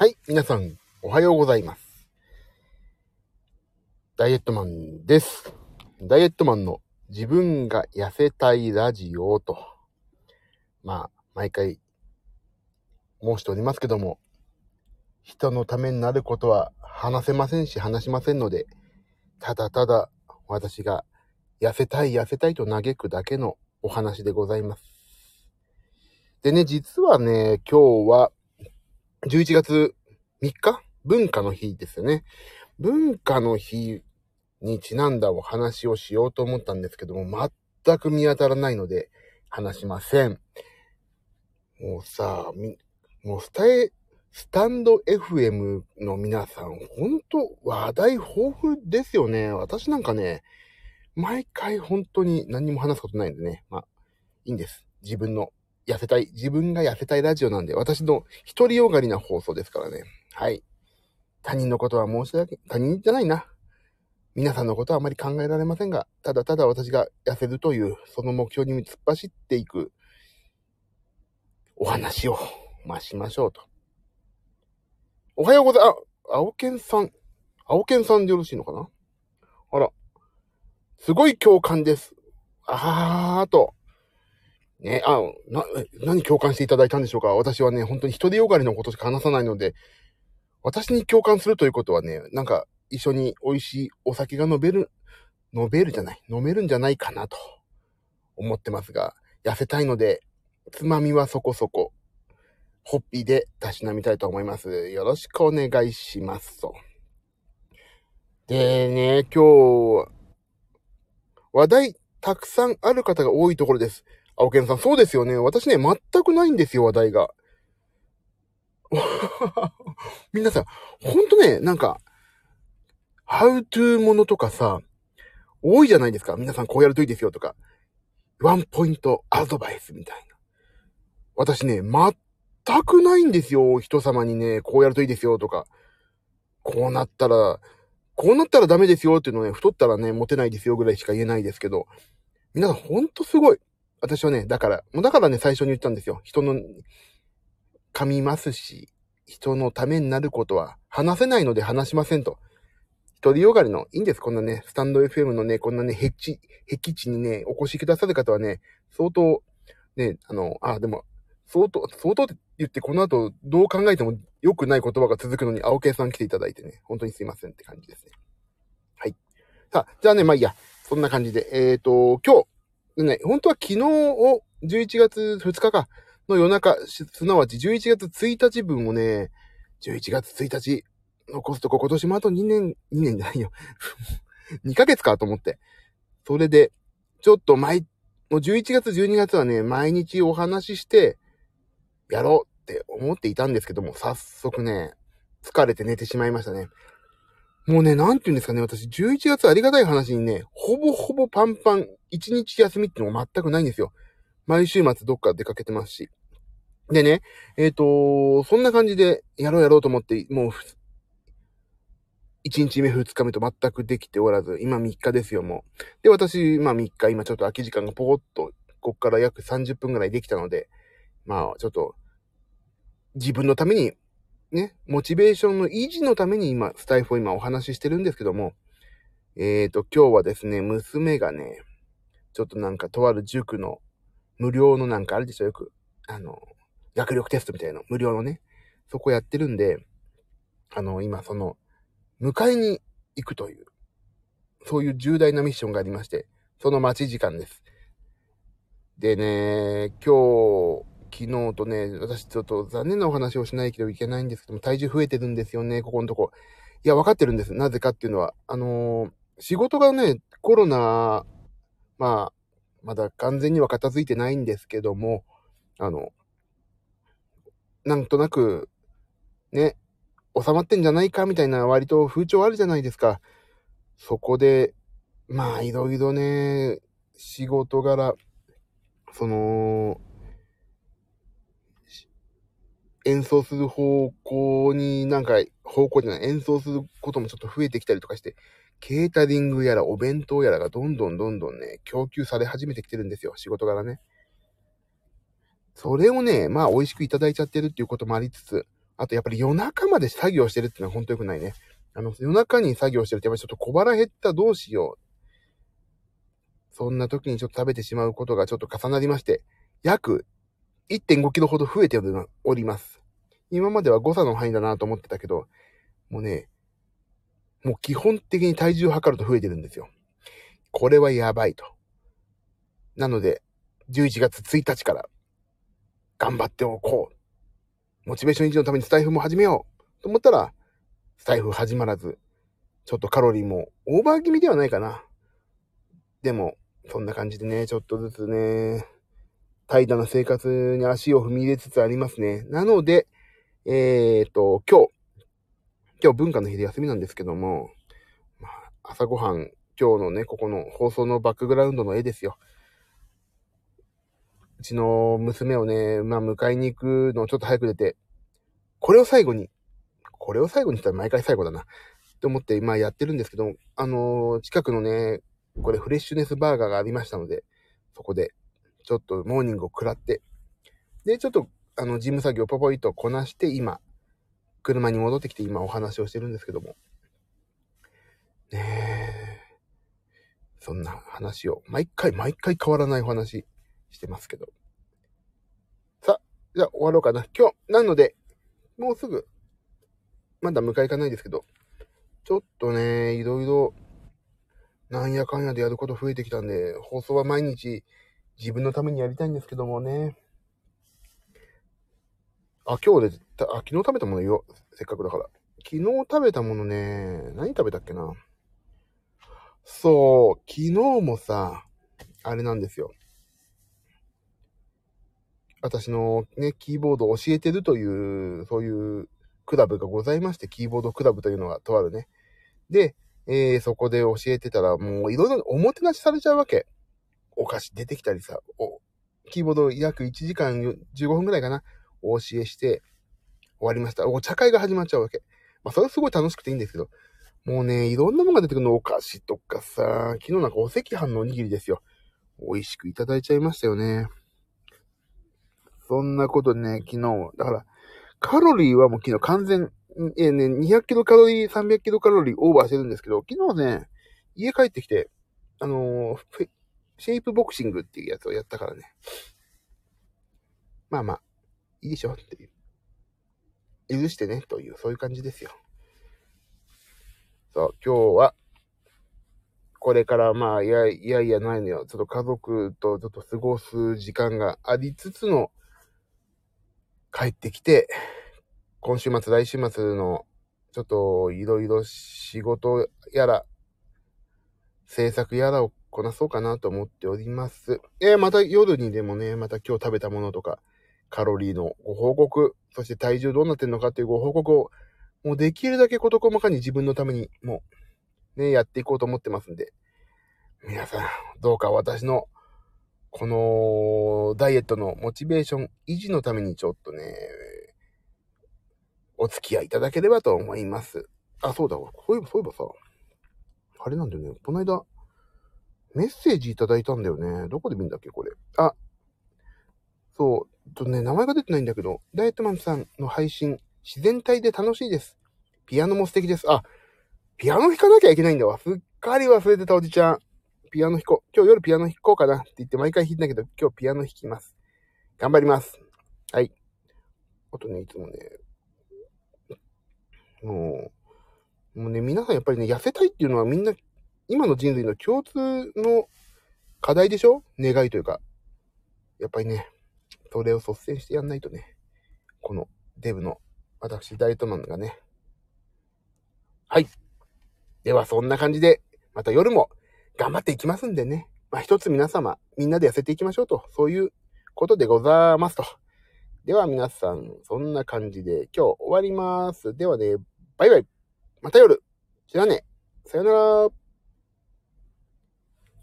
はい、皆さん、おはようございます。ダイエットマンです。ダイエットマンの自分が痩せたいラジオと、まあ、毎回申しておりますけども、人のためになることは話せませんし話しませんので、ただただ私が痩せたい痩せたいと嘆くだけのお話でございます。でね、実はね、今日は11月3日？文化の日ですよね。文化の日にちなんだお話をしようと思ったんですけども、全く見当たらないので話しません。もうさ、みもうスタイ、スタンド FM の皆さん、ほんと話題豊富ですよね。私なんかね、毎回本当に何も話すことないんでね。まあ、いいんです。自分の痩せたい、自分が痩せたいラジオなんで、私の独りよがりな放送ですからね。はい。他人のことは申し訳、他人じゃないな。皆さんのことはあまり考えられませんが、ただただ私が痩せるという、その目標に突っ走っていく、お話を、ま、しましょうと。おはようございます。あ、青健さん。青健さんでよろしいのかな？あら。すごい共感です。あーと。ね、あ、な、何共感していただいたんでしょうか？私はね、本当に独りよがりのことしか話さないので、私に共感するということはね、なんか一緒に美味しいお酒が飲める、飲めるじゃない、飲めるんじゃないかなと思ってますが、痩せたいので、つまみはそこそこ、ホッピーでたしなみたいと思います。よろしくお願いしますと。でね、今日、話題たくさんある方が多いところです。青健さん、そうですよね。私ね、全くないんですよ、話題が。皆さん、ほんとね、なんか、how to ものとかさ、多いじゃないですか。皆さんこうやるといいですよとか、ワンポイントアドバイスみたいな。私ね、全くないんですよ。人様にね、こうやるといいですよとか、こうなったら、こうなったらダメですよっていうのね、太ったらね、モテないですよぐらいしか言えないですけど、皆さんほんとすごい。私はね、だから、もうだからね、最初に言ったんですよ。人の、噛みますし、人のためになることは話せないので話しませんと。独りよがりの、いいんです。こんなね、スタンド FM のね、こんなね、僻地、僻地にね、お越しくださる方はね、相当、ね、あの、あ、でも、相当、相当って言って、この後、どう考えても良くない言葉が続くのに、青系さん来ていただいてね、本当にすいませんって感じですね。はい。さあ、じゃあね、まあいいや。そんな感じで、えっ、ー、と、今日、ね、本当は昨日を、11月2日か、の夜中、すなわち11月1日分をね、11月1日、残すとこ今年もあと2年、2年じゃないよ。2ヶ月かと思って。それで、ちょっと毎、もう11月12月はね、毎日お話しして、やろうって思っていたんですけども、早速ね、疲れて寝てしまいましたね。もうね、なんて言うんですかね、私11月ありがたい話にね、ほぼほぼパンパン、1日休みってのが全くないんですよ。毎週末どっか出かけてますし。でね、えっ、ー、と、そんな感じでやろうやろうと思って、もう、1日目2日目と全くできておらず、今3日ですよ、もう。で、私、まあ3日、今ちょっと空き時間がポコッと、こっから約30分ぐらいできたので、まあちょっと、自分のために、ね、モチベーションの維持のために今、スタイフを今お話ししてるんですけども、えっ、ー、と、今日はですね、娘がね、ちょっとなんかとある塾の無料のなんかあるでしょ、よく。あの、学力テストみたいな無料のね、そこやってるんで、あの、今その、迎えに行くという、そういう重大なミッションがありまして、その待ち時間です。でね、今日、昨日とね、私ちょっと残念なお話をしないけどいけないんですけども、体重増えてるんですよね、ここのとこ。いや、分かってるんです。なぜかっていうのは、あのー、仕事がね、コロナ、まあ、まだ完全には片付いてないんですけども、あの、なんとなく、ね、収まってんじゃないかみたいな割と風潮あるじゃないですか。そこで、まあ、いろいろね、仕事柄、その、演奏する方向になんか、方向じゃない、演奏することもちょっと増えてきたりとかして、ケータリングやらお弁当やらがどんどんどんどんね、供給され始めてきてるんですよ、仕事柄ね。それをね、まあ美味しくいただいちゃってるっていうこともありつつ、あとやっぱり夜中まで作業してるっていうのは本当良くないね。あの、夜中に作業してるとやっぱりちょっと小腹減ったどうしよう。そんな時にちょっと食べてしまうことがちょっと重なりまして、約1.5キロほど増えております。今までは誤差の範囲だなと思ってたけど、もうね、もう基本的に体重を測ると増えてるんですよ。これはやばいと。なので、11月1日から頑張っておこう。モチベーション維持のためにスタイフも始めようと思ったら、スタイフ始まらず、ちょっとカロリーもオーバー気味ではないかな。でも、そんな感じでね、ちょっとずつね、怠惰な生活に足を踏み入れつつありますね。なので、えー、っと、今日、今日文化の日で休みなんですけども、まあ、朝ごはん、今日のね、ここの放送のバックグラウンドの絵ですよ。うちの娘をね、まあ、迎えに行くのをちょっと早く出て、これを最後に、これを最後にしたら毎回最後だな。と思って、まあやってるんですけど、あのー、近くのね、これフレッシュネスバーガーがありましたので、そこで、ちょっとモーニングを食らって、で、ちょっと、あの、事務作業ポポイとこなして、今、車に戻ってきて今お話をしてるんですけども。ねえ。そんな話を、毎回毎回変わらないお話してますけど。さあ、じゃあ終わろうかな。今日、なので、もうすぐ、まだ迎え行かないですけど、ちょっとね、いろいろ、なんやかんやでやること増えてきたんで、放送は毎日自分のためにやりたいんですけどもね。あ、今日で、あ、昨日食べたもの言おう。せっかくだから。昨日食べたものね、何食べたっけな。そう、昨日もさ、あれなんですよ。私のね、キーボードを教えてるという、そういうクラブがございまして、キーボードクラブというのがとあるね。で、えー、そこで教えてたら、もういろいろおもてなしされちゃうわけ。お菓子出てきたりさ、お、キーボード約1時間15分くらいかな、お教えして終わりました。お茶会が始まっちゃうわけ。まあ、それはすごい楽しくていいんですけど、もうね、いろんなものが出てくるの、お菓子とかさ、昨日なんかお赤飯のおにぎりですよ。美味しくいただいちゃいましたよね。そんなことね、昨日、だから、カロリーはもう昨日完全、え、ね、200キロカロリー、300キロカロリーオーバーしてるんですけど、昨日ね、家帰ってきて、あのー、シェイプボクシングっていうやつをやったからね。まあまあ、いいでしょっていう。許してね、という、そういう感じですよ。そう、今日は、これからまあ、いやいやいやないのよ。ちょっと家族とちょっと過ごす時間がありつつの、帰ってきて、今週末、来週末の、ちょっと、いろいろ仕事やら、制作やらをこなそうかなと思っております。えー、また夜にでもね、また今日食べたものとか、カロリーのご報告、そして体重どうなってんのかっていうご報告を、もうできるだけ事細かに自分のために、もう、ね、やっていこうと思ってますんで、皆さん、どうか私のこのダイエットのモチベーション維持のためにちょっとね、お付き合いいただければと思います。あ、そうだ。そういえば、そういえばさ、あれなんだよね。この間、メッセージいただいたんだよね。どこで見るんだっけ、これ。あ、そう、とね、名前が出てないんだけど、ダイエットマンさんの配信、自然体で楽しいです。ピアノも素敵です。あ、ピアノ弾かなきゃいけないんだわ。すっかり忘れてたおじちゃん。ピアノ弾こう。今日夜ピアノ弾こうかなって言って毎回弾いてんだけど、今日ピアノ弾きます。頑張ります。はい。あとね、いつもね、もう、もうね、皆さんやっぱりね、痩せたいっていうのはみんな、今の人類の共通の課題でしょ？願いというか。やっぱりね、それを率先してやんないとね、このデブの私、ダイエットマンがね。はい。では、そんな感じで、また夜も頑張っていきますんでね。まあ一つ皆様、みんなで痩せていきましょうと、そういうことでございますと。では皆さん、そんな感じで今日終わります。ではね、バイバイ。また夜。じゃあね。さよなら。